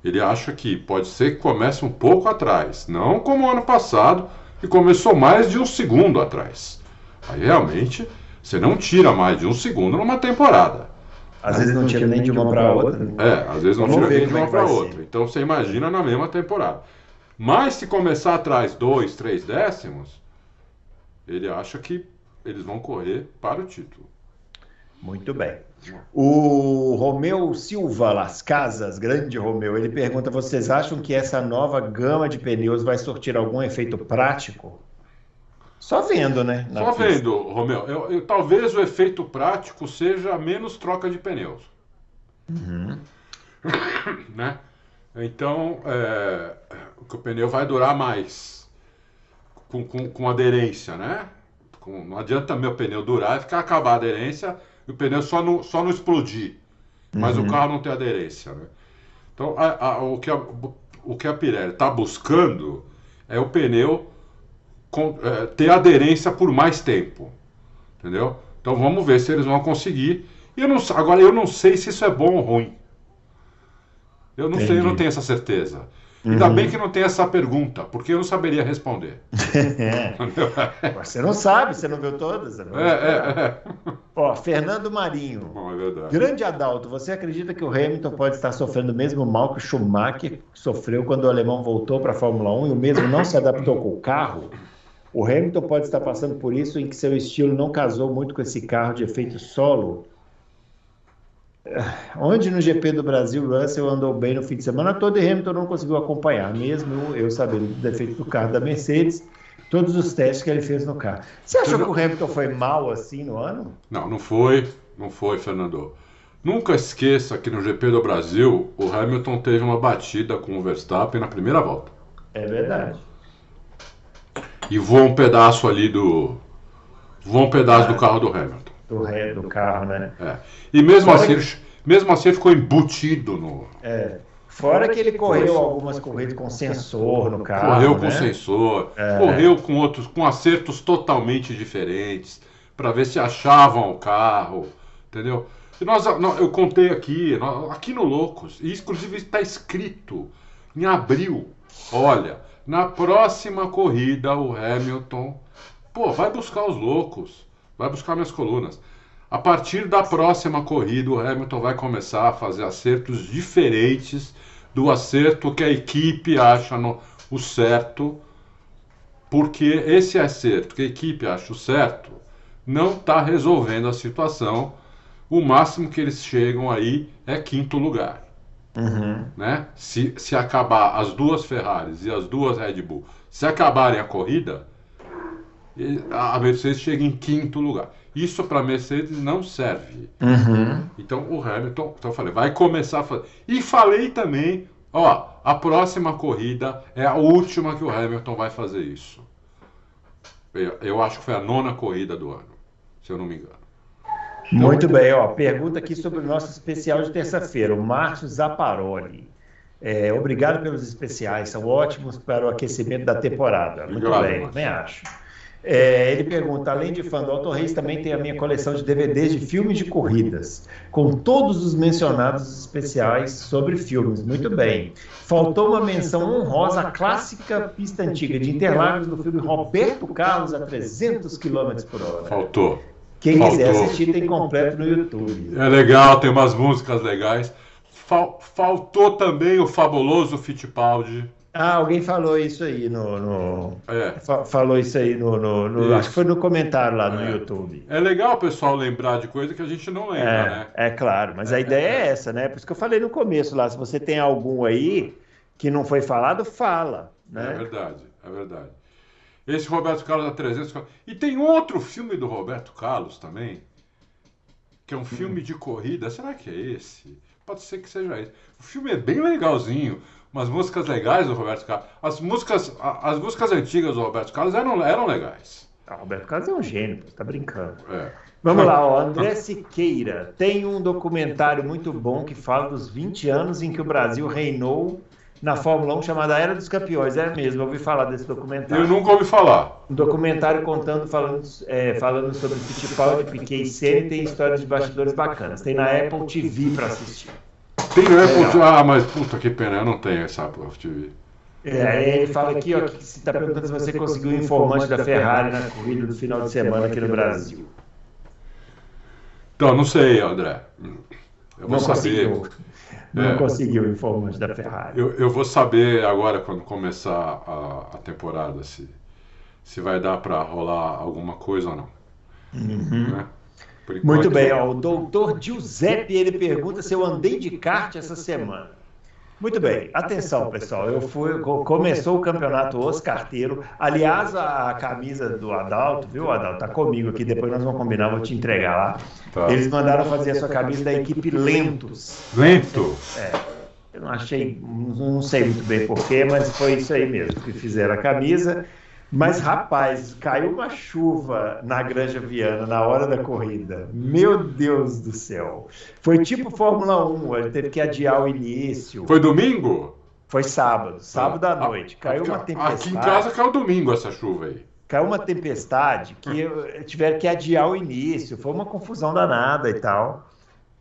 Ele acha que pode ser que comece um pouco atrás, não como ano passado, que começou mais de um segundo atrás. Aí realmente Você não tira mais de um segundo numa temporada. Às vezes não tira nem de uma para outra. né? É, às vezes não Vamos tira nem de é uma que para outra. ser. Então você imagina na mesma temporada. Mas se começar atrás dois, três décimos, ele acha que eles vão correr para o título. Muito bem. O Romeu Silva Las Casas, grande Romeu, ele pergunta: vocês acham que essa nova gama de pneus vai surtir algum efeito prático? Só vendo, né? Só pista. vendo, Romeu, eu- eu- talvez o efeito prático seja menos troca de pneus. Uhum. né? Então, é, o pneu vai durar mais com, com, com aderência, né? Com- não adianta meu pneu durar e ficar acabar a aderência o pneu só não, só não explodir, mas o carro não tem aderência, né? Então, a- a- o, que a, o que a Pirelli está buscando é o pneu com- é, ter aderência por mais tempo, entendeu? Então, vamos ver se eles vão conseguir. Eu não, agora, eu não sei se isso é bom ou ruim. Eu não sei, eu não Entendi. tenho essa certeza. Ainda bem que não tem essa pergunta, porque eu não saberia responder. É. Você não sabe, você não viu todas? não É, é, é. Ó, Fernando Marinho. Bom, é verdade. Grande Adalto, você acredita que o Hamilton pode estar sofrendo o mesmo mal que o Schumacher sofreu quando o alemão voltou para a Fórmula 1 e o mesmo não se adaptou com o carro? O Hamilton pode estar passando por isso em que seu estilo não casou muito com esse carro de efeito solo? Ah, Onde no GP do Brasil Russell andou bem no fim de semana todo e Hamilton não conseguiu acompanhar, mesmo eu sabendo do defeito do carro da Mercedes, todos os testes que ele fez no carro. Você achou que o Hamilton foi mal assim no ano? Não, não foi, não foi, Fernando. Nunca esqueça que no GP do Brasil, o Hamilton teve uma batida com o Verstappen na primeira volta. É verdade. E voou um pedaço ali do. Voou um pedaço do carro do Hamilton. Do, ré, do carro, né? É. E mesmo Fora assim, que- mesmo assim ele ficou embutido no. É. Fora que ele correu algumas corridas com sensor no carro. correu com né? sensor, É. correu com outros, com acertos totalmente diferentes, para ver se achavam o carro, entendeu? E nós, nó- eu contei aqui, aqui no Loucos, e inclusive está escrito em abril. Olha, na próxima corrida o Hamilton, pô, vai buscar os loucos, vai buscar minhas colunas. A partir da próxima corrida, o Hamilton vai começar a fazer acertos diferentes do acerto que a equipe acha no, o certo, porque esse acerto que a equipe acha o certo não está resolvendo a situação. O máximo que eles chegam aí é quinto lugar. Uhum. Né? Se, se acabar as duas Ferraris e as duas Red Bull, se acabarem a corrida, a Mercedes chega em quinto lugar. Isso para a Mercedes não serve. Uhum. Então o Hamilton, então eu falei, vai começar a fazer. E falei também, ó, a próxima corrida é a última que o Hamilton vai fazer isso. Eu, eu acho que foi a nona corrida do ano, se eu não me engano. Muito bem, ó. Pergunta aqui sobre o nosso especial de terça-feira, o Márcio Zaparoli. É, obrigado pelos especiais, são ótimos para o aquecimento da temporada. Muito Obrigado, bem, Márcio. acho. É, ele pergunta, além de fã do Auto Race, também tem a minha coleção de DVDs de filmes de corridas, com todos os mencionados especiais sobre filmes. Muito bem. Faltou uma menção honrosa à clássica pista antiga de Interlagos do filme Roberto Carlos a 300 km por hora. Faltou. Quem quiser Faltou. assistir tem completo no YouTube. É legal, tem umas músicas legais. Fal- faltou também o fabuloso Fittipaldi. Ah, alguém falou isso aí no. no- É. fa- falou isso aí no. no- no- Isso. acho que foi no comentário lá no É. YouTube. É legal o pessoal lembrar de coisa que a gente não lembra, né? É, é claro, mas a ideia é essa, né? Por isso que eu falei no começo lá. Se você tem algum aí que não foi falado, fala. É Né? verdade, é verdade. Esse Roberto Carlos a 300. E tem outro filme do Roberto Carlos também, que é um filme Hum. de corrida. Será que é esse? Pode ser que seja esse. O filme é bem legalzinho. Umas músicas legais do Roberto Carlos. As músicas, as músicas antigas do Roberto Carlos eram, eram legais. Ah, Roberto Carlos é um gênio, você tá brincando. É. Vamos lá, ó. André Siqueira. Tem um documentário muito bom que fala dos 20 anos em que o Brasil reinou na Fórmula 1 chamada Era dos Campeões. É mesmo, eu ouvi falar desse documentário. Eu nunca ouvi falar. Um documentário contando, falando, é, falando sobre Fittipaldi, Piquet e Senna, tem histórias de bastidores bacanas. Tem na Apple TV para assistir. Tem no Apple. TV. Ah, mas puta que pena, eu não tenho essa Apple TV. É, ele fala aqui, ó, que você está perguntando se você conseguiu um informante da Ferrari na corrida do final de semana aqui no Brasil. Então, não sei, André. Eu vou Não saber. conseguiu. Não É. conseguiu o informante da Ferrari. Eu, eu vou saber agora, quando começar a, a temporada, se, se vai dar para rolar alguma coisa ou não. Né? Uhum. Muito bem, ó, o doutor Giuseppe ele pergunta se eu andei de kart essa semana. Muito bem, atenção pessoal, eu fui, co- começou o campeonato Os Carteiro, aliás a, a camisa do Adalto, viu Adalto, tá comigo aqui, depois nós vamos combinar, vou te entregar lá. Tá. Eles mandaram fazer a sua camisa da equipe Lentos, Lento. eu não achei, não sei muito bem porquê, mas foi isso aí mesmo que fizeram a camisa. Mas, rapaz, caiu uma chuva na Granja Viana na hora da corrida. Meu Deus do céu. Foi tipo Fórmula 1, ele teve que adiar o início. Foi domingo? Foi sábado, sábado à Ah, noite. Caiu uma tempestade. Aqui em casa caiu domingo essa chuva aí. Caiu uma tempestade que tiveram que adiar o início. Foi uma confusão danada e tal.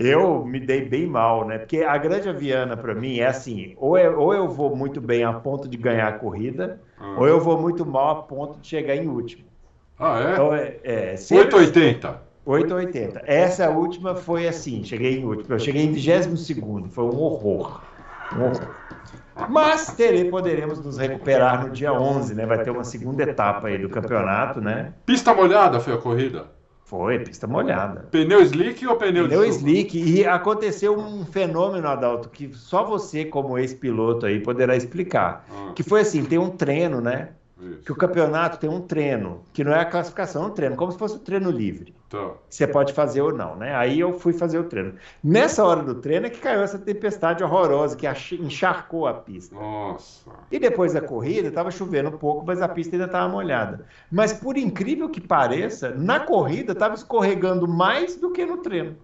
Eu me dei bem mal, né? Porque a Grande Viana, para mim, é assim: ou eu, ou eu vou muito bem a ponto de ganhar a corrida, Ah. ou eu vou muito mal a ponto de chegar em último. Ah, é? Então, é, é sempre- 880. 8,80. Essa última foi assim: cheguei em último. Eu cheguei em 22, foi um horror. Um horror. Mas terei, poderemos nos recuperar no dia 11, né? Vai ter uma segunda etapa aí do campeonato, né? Pista molhada foi a corrida. Foi, pista molhada. Pneu slick ou pneu de Pneu slick. E aconteceu um fenômeno, Adalto, que só você, como ex-piloto aí, poderá explicar. Ah, Que foi assim, tem um treino, né? Isso. Que o campeonato tem um treino, que não é a classificação, é um treino, como se fosse um treino livre. Tá. que Você pode fazer ou não, né? Aí eu fui fazer o treino. Nessa hora do treino é que caiu essa tempestade horrorosa que encharcou a pista. Nossa. E depois da corrida, estava chovendo um pouco, mas a pista ainda estava molhada. Mas por incrível que pareça, na corrida estava escorregando mais do que no treino.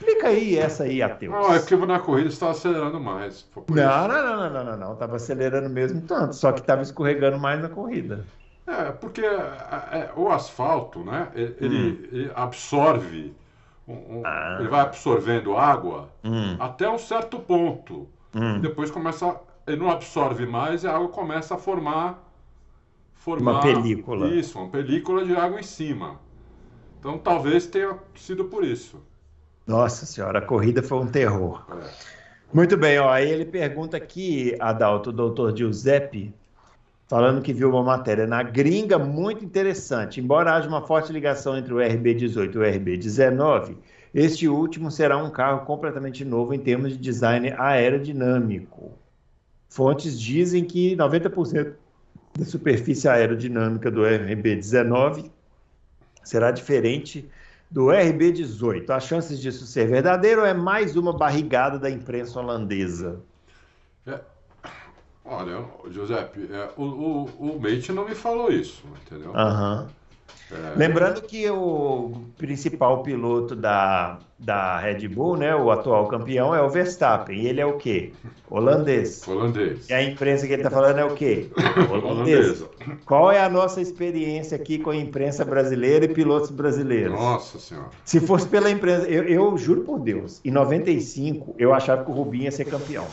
Explica aí essa aí, Ateus. Não, é porque na corrida você estava acelerando mais. Não, não, não, não, não, não, não. Tava acelerando mesmo tanto, só que estava escorregando mais na corrida. É, porque é, é, o asfalto, né? Ele, ele- ele absorve. um- um- Hum. Ah. Ele vai absorvendo água até um certo ponto. Hum. Depois começa. Ele não absorve mais e a água começa a formar. formar Uma película. Isso, uma película de água em cima. Então talvez tenha sido por isso. Nossa senhora, a corrida foi um terror. Muito bem, ó, aí ele pergunta aqui, Adalto, o doutor Giuseppe, falando que viu uma matéria na gringa muito interessante. Embora haja uma forte ligação entre o RB18 e o RB19, este último será um carro completamente novo em termos de design aerodinâmico. Fontes dizem que 90% da superfície aerodinâmica do RB19 será diferente do RB18. As chances disso ser verdadeiro é mais uma barrigada da imprensa holandesa. Olha, Giuseppe, é, o, o, o Mate não me falou isso, entendeu? Aham. É, Lembrando que o principal piloto da, da Red Bull, né, o atual campeão, é o Verstappen. E ele é o quê? Holandês. holandês. E a imprensa que ele está falando é o quê? Holandesa. Qual é a nossa experiência aqui com a imprensa brasileira e pilotos brasileiros? Nossa senhora. Se fosse pela imprensa, eu, eu juro por Deus, em 95 eu achava que o Rubinho ia ser campeão.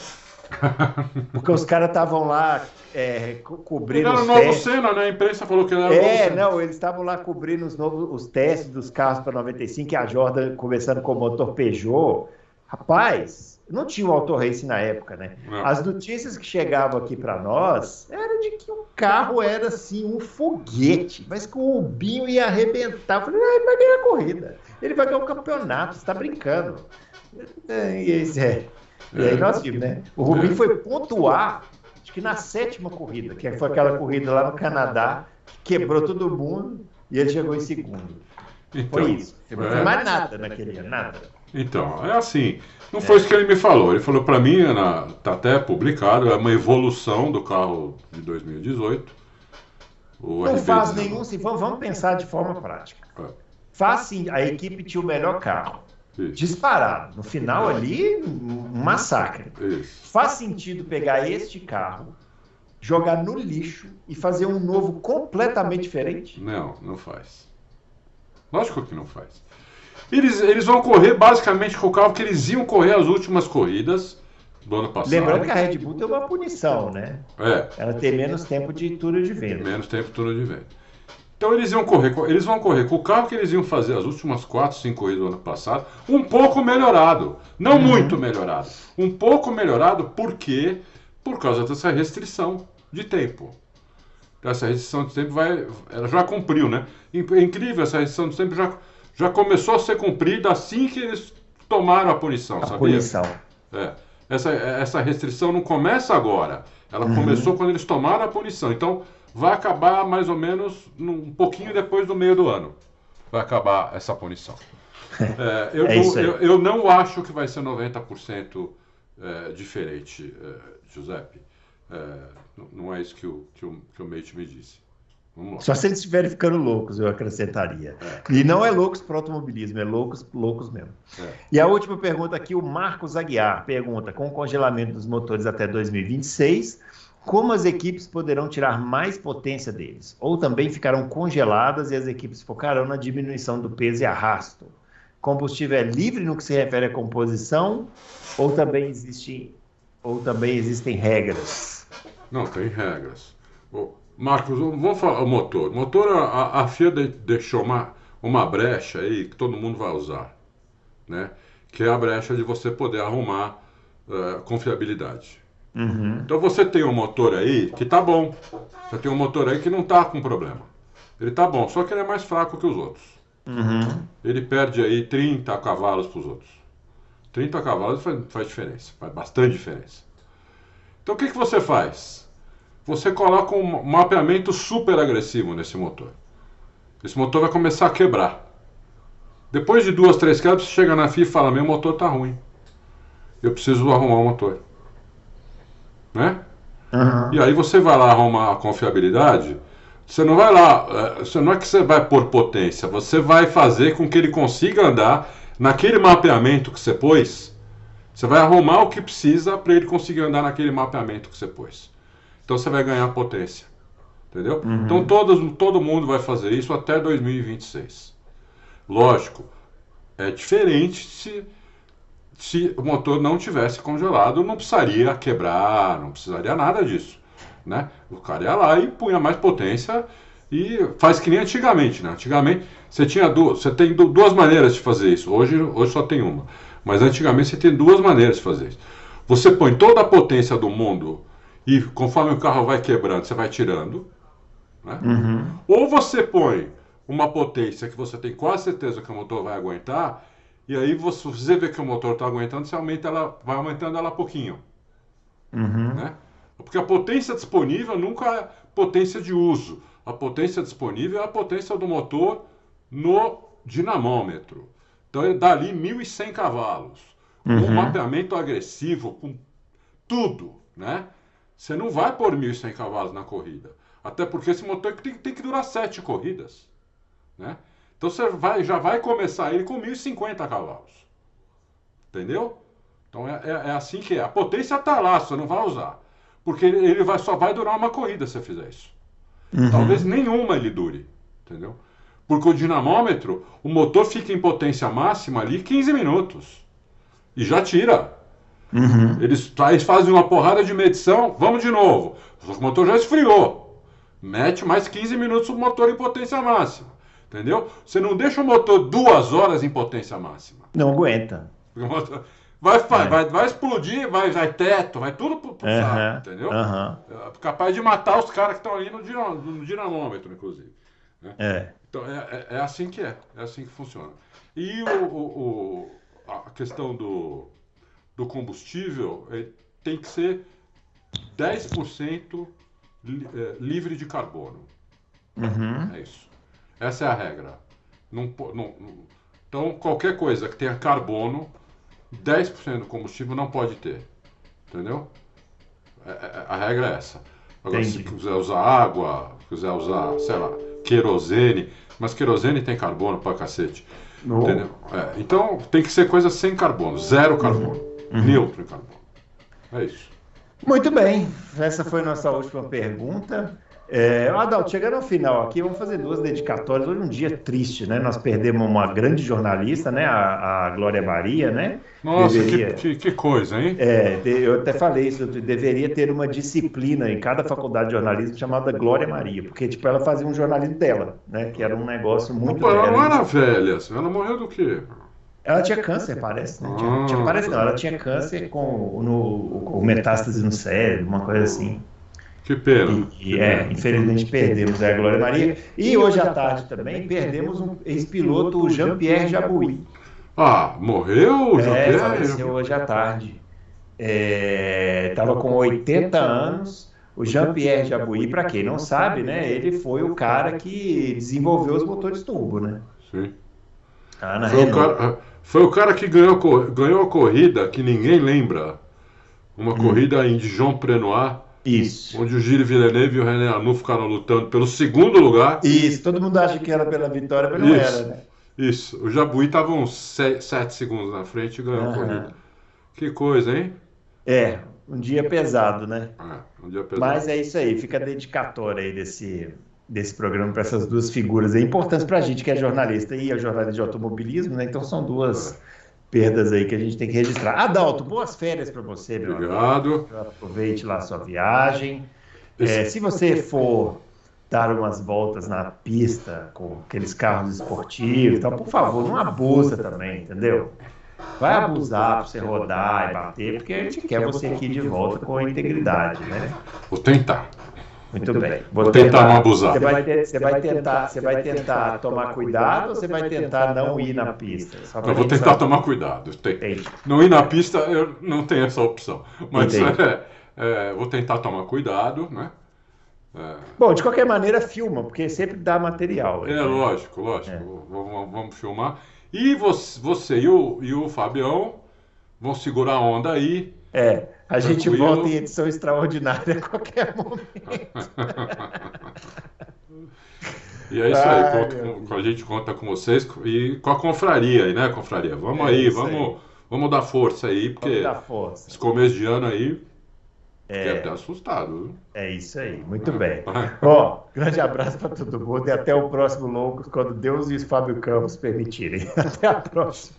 Porque os caras estavam lá é, co- cobrindo era o os novo testes. Senna, né? A imprensa falou que era É, não, eles estavam lá cobrindo os, novos, os testes dos carros para 95, e a Jordan conversando com o motor Peugeot. Rapaz, não tinha o Auto Race na época, né? Não. As notícias que chegavam aqui para nós era de que o carro era assim um foguete, mas que o Rubinho ia arrebentar. Eu falei, ah, ele vai ganhar a corrida, ele vai ganhar o campeonato, você está brincando. É, esse é. E aí nós vimos, né? O Rubinho foi pontuar, acho que na sétima corrida, que foi aquela corrida lá no Canadá, que quebrou todo mundo e ele chegou em segundo. Então, Foi isso. Não é. foi mais nada naquele ano, nada. Então, é assim. Não foi isso que ele me falou. Ele falou pra mim, na, tá até publicado, é uma evolução do carro de 2018. O Não RB19. faz nenhum, se vamos, vamos pensar de forma prática. É, Faz sim, a equipe tinha o melhor carro. Isso, Disparado. No final ali, um massacre. isso. Faz sentido pegar este carro, jogar no lixo e fazer um novo completamente diferente? Não, não faz. Lógico que não faz. Eles, eles vão correr basicamente com o carro que eles iam correr as últimas corridas do ano passado. Lembrando que a Red Bull tem uma punição, né? É, Ela tem menos tempo de túnel de vento. menos tempo túnel de vento. Então eles iam correr, eles vão correr com o carro que eles iam fazer as últimas 4, 5 corridas do ano passado, um pouco melhorado. Não uhum. muito melhorado. Um pouco melhorado por quê? Por causa dessa restrição de tempo. Essa restrição de tempo vai. Ela já cumpriu, né? É incrível, essa restrição de tempo já, já começou a ser cumprida assim que eles tomaram a punição, a sabia? Punição. É. Essa, essa restrição não começa agora. Ela uhum. começou quando eles tomaram a punição. Então, vai acabar mais ou menos um pouquinho depois do meio do ano. Vai acabar essa punição. É, eu, é não, eu, eu, não acho que vai ser 90% é, diferente, é, Giuseppe. É, não é isso que o, que o, que o Mate me disse. Só se eles estiverem ficando loucos, eu acrescentaria. É. E não é loucos para automobilismo, é loucos, loucos mesmo. É. E a última pergunta aqui, o Marcos Aguiar pergunta: com o congelamento dos motores até 2026, como as equipes poderão tirar mais potência deles? Ou também ficarão congeladas e as equipes focarão na diminuição do peso e arrasto? Combustível é livre no que se refere à composição? Ou também, existe, ou também existem regras? Não, tem regras. Marcos, vamos falar o motor. O motor, a, a FIA deixou uma, uma brecha aí que todo mundo vai usar, né? Que é a brecha de você poder arrumar uh, confiabilidade. Uhum. Então você tem um motor aí que tá bom. Você tem um motor aí que não tá com problema. Ele tá bom, só que ele é mais fraco que os outros. Uhum. Ele perde aí 30 cavalos para os outros. 30 cavalos faz, faz, diferença, faz bastante diferença. Então o que, que você faz? Você coloca um mapeamento super agressivo nesse motor. Esse motor vai começar a quebrar. Depois de duas, três quebras, você chega na FIA e fala: Meu motor tá ruim. Eu preciso arrumar o motor né? Uhum. E aí você vai lá arrumar a confiabilidade, você não vai lá, é, você não é que você vai pôr potência, você vai fazer com que ele consiga andar naquele mapeamento que você pôs. Você vai arrumar o que precisa para ele conseguir andar naquele mapeamento que você pôs. Então você vai ganhar potência. Entendeu? Uhum. Então todos, todo mundo vai fazer isso até 2026. Lógico, é diferente se se o motor não tivesse congelado, não precisaria quebrar, não precisaria nada disso. Né? O cara ia lá e punha mais potência e faz que nem antigamente. Né? Antigamente você tinha duas, você tem duas maneiras de fazer isso. Hoje, hoje só tem uma. Mas antigamente você tem duas maneiras de fazer isso. Você põe toda a potência do mundo e conforme o carro vai quebrando, você vai tirando. Né? Uhum. Ou você põe uma potência que você tem quase certeza que o motor vai aguentar e aí você vê que o motor está aguentando, você aumenta ela, vai aumentando ela pouquinho. Uhum. Né? Porque a potência disponível nunca é potência de uso. A potência disponível é a potência do motor no dinamômetro. Então ele dá ali 1.100 cavalos. Uhum. Com mapeamento agressivo, com tudo, né? Você não vai pôr 1.100 cavalos na corrida. Até porque esse motor tem, tem que durar sete corridas, né? Então você vai, já vai começar ele com 1.050 cavalos. Entendeu? Então é, é, é, assim que é. A potência está lá, você não vai usar. Porque ele, vai, só vai durar uma corrida se você fizer isso. Uhum. Talvez nenhuma ele dure. Entendeu? Porque o dinamômetro, o motor fica em potência máxima ali 15 minutos. E já tira. Uhum. Eles, eles fazem uma porrada de medição, vamos de novo. O motor já esfriou. Mete mais 15 minutos o motor em potência máxima. Entendeu? Você não deixa o motor duas horas em potência máxima. Não aguenta. Vai, vai, é. vai, vai, explodir, vai, vai teto, vai tudo pro, pro saco, entendeu? É capaz de matar os caras que estão ali no, no, dinamômetro, inclusive. Né? É. Então é, é, é, assim que é, é assim que funciona. E o, o, o a questão do, do combustível tem que ser 10% é, livre de carbono. Uhum. É isso. Essa é a regra. Não, não, então, qualquer coisa que tenha carbono, 10% do combustível não pode ter. Entendeu? É, é, a regra é essa. Agora, Entendi. se quiser usar água, quiser usar, sei lá, querosene, mas querosene tem carbono pra cacete. Entendeu? É, então, tem que ser coisa sem carbono, zero uhum. carbono, uhum. neutro em carbono. É isso. Muito bem, essa foi nossa última pergunta. É, Adalto, chegando ao final aqui, vamos fazer duas dedicatórias. Hoje é um dia triste, né? Nós perdemos uma grande jornalista, né? A, a Glória Maria, né? Nossa, deveria... que, que, que, coisa, hein? É, eu até falei isso, deveria ter uma disciplina em cada faculdade de jornalismo chamada Glória Maria, porque, tipo, ela fazia um jornalismo dela, né? Que era um negócio muito... Opa, ela não era velha, ela morreu do quê? Ela tinha câncer, parece, né? Tinha, tinha, parece não, ela tinha câncer com, no, com metástase no cérebro, uma coisa assim. Que pena. E, e é, infelizmente perdemos a Glória Maria. E hoje à tarde também perdemos um ex-piloto, Jean-Pierre Jabouille. Ah, morreu? É, faleceu hoje à tarde. Estava é, com 80 anos. O Jean-Pierre Jabouille, para quem não sabe, né, ele foi o cara que desenvolveu os motores turbo, né? Sim. Ah, foi, o cara, foi, o cara, que ganhou, ganhou a corrida que ninguém lembra. Uma hum. corrida em Dijon-Prenois isso. Onde o Gilles Villeneuve e o René Arnoux ficaram lutando pelo segundo lugar. Isso, todo mundo acha que era pela vitória, mas não Isso. era, né? Isso, o Jabuí estava uns 7 segundos na frente e ganhou uhum. a corrida. Que coisa, hein? É, um dia pesado, né? É, um dia pesado. Mas é isso aí, fica a dedicatória aí desse, desse programa para essas duas figuras aí, importantes para a gente que é jornalista e é jornalista de automobilismo, né? Então são duas. Perdas aí que a gente tem que registrar. Adalto, boas férias para você, meu Obrigado. amigo. Aproveite lá a sua viagem. É, se você for dar umas voltas na pista com aqueles carros esportivos, então, por favor, não abusa também, entendeu? Vai abusar para você rodar e bater, porque a gente quer você aqui de volta com integridade, né? Vou tentar. Muito bem. Vou, Vou tentar, tentar, não abusar. Você vai, ter, você vai, tentar, você vai tentar tomar cuidado ou você vai tentar não ir na pista? Eu vou tentar saber. tomar cuidado. Tem. Não ir na pista, eu não tenho essa opção. Mas é, é, vou tentar tomar cuidado, né? É. Bom, de qualquer maneira, filma, porque sempre dá material. É, né? lógico, lógico. É. Vamos, vamos, filmar. E você, você e, o, e o Fabião vão segurar a onda aí. É. A gente volta em edição extraordinária a qualquer momento. e é isso Ai, aí, com, com, a gente conta com vocês e com a confraria aí, né, confraria? Vamos é aí, vamos, aí. vamos dar força aí, porque força. esse começo de ano aí é. Fiquei até assustado. Viu? É isso aí, muito bem. Ó, grande abraço para todo mundo e até o próximo Loucos, quando Deus e os Fábio Campos permitirem. Até a próxima.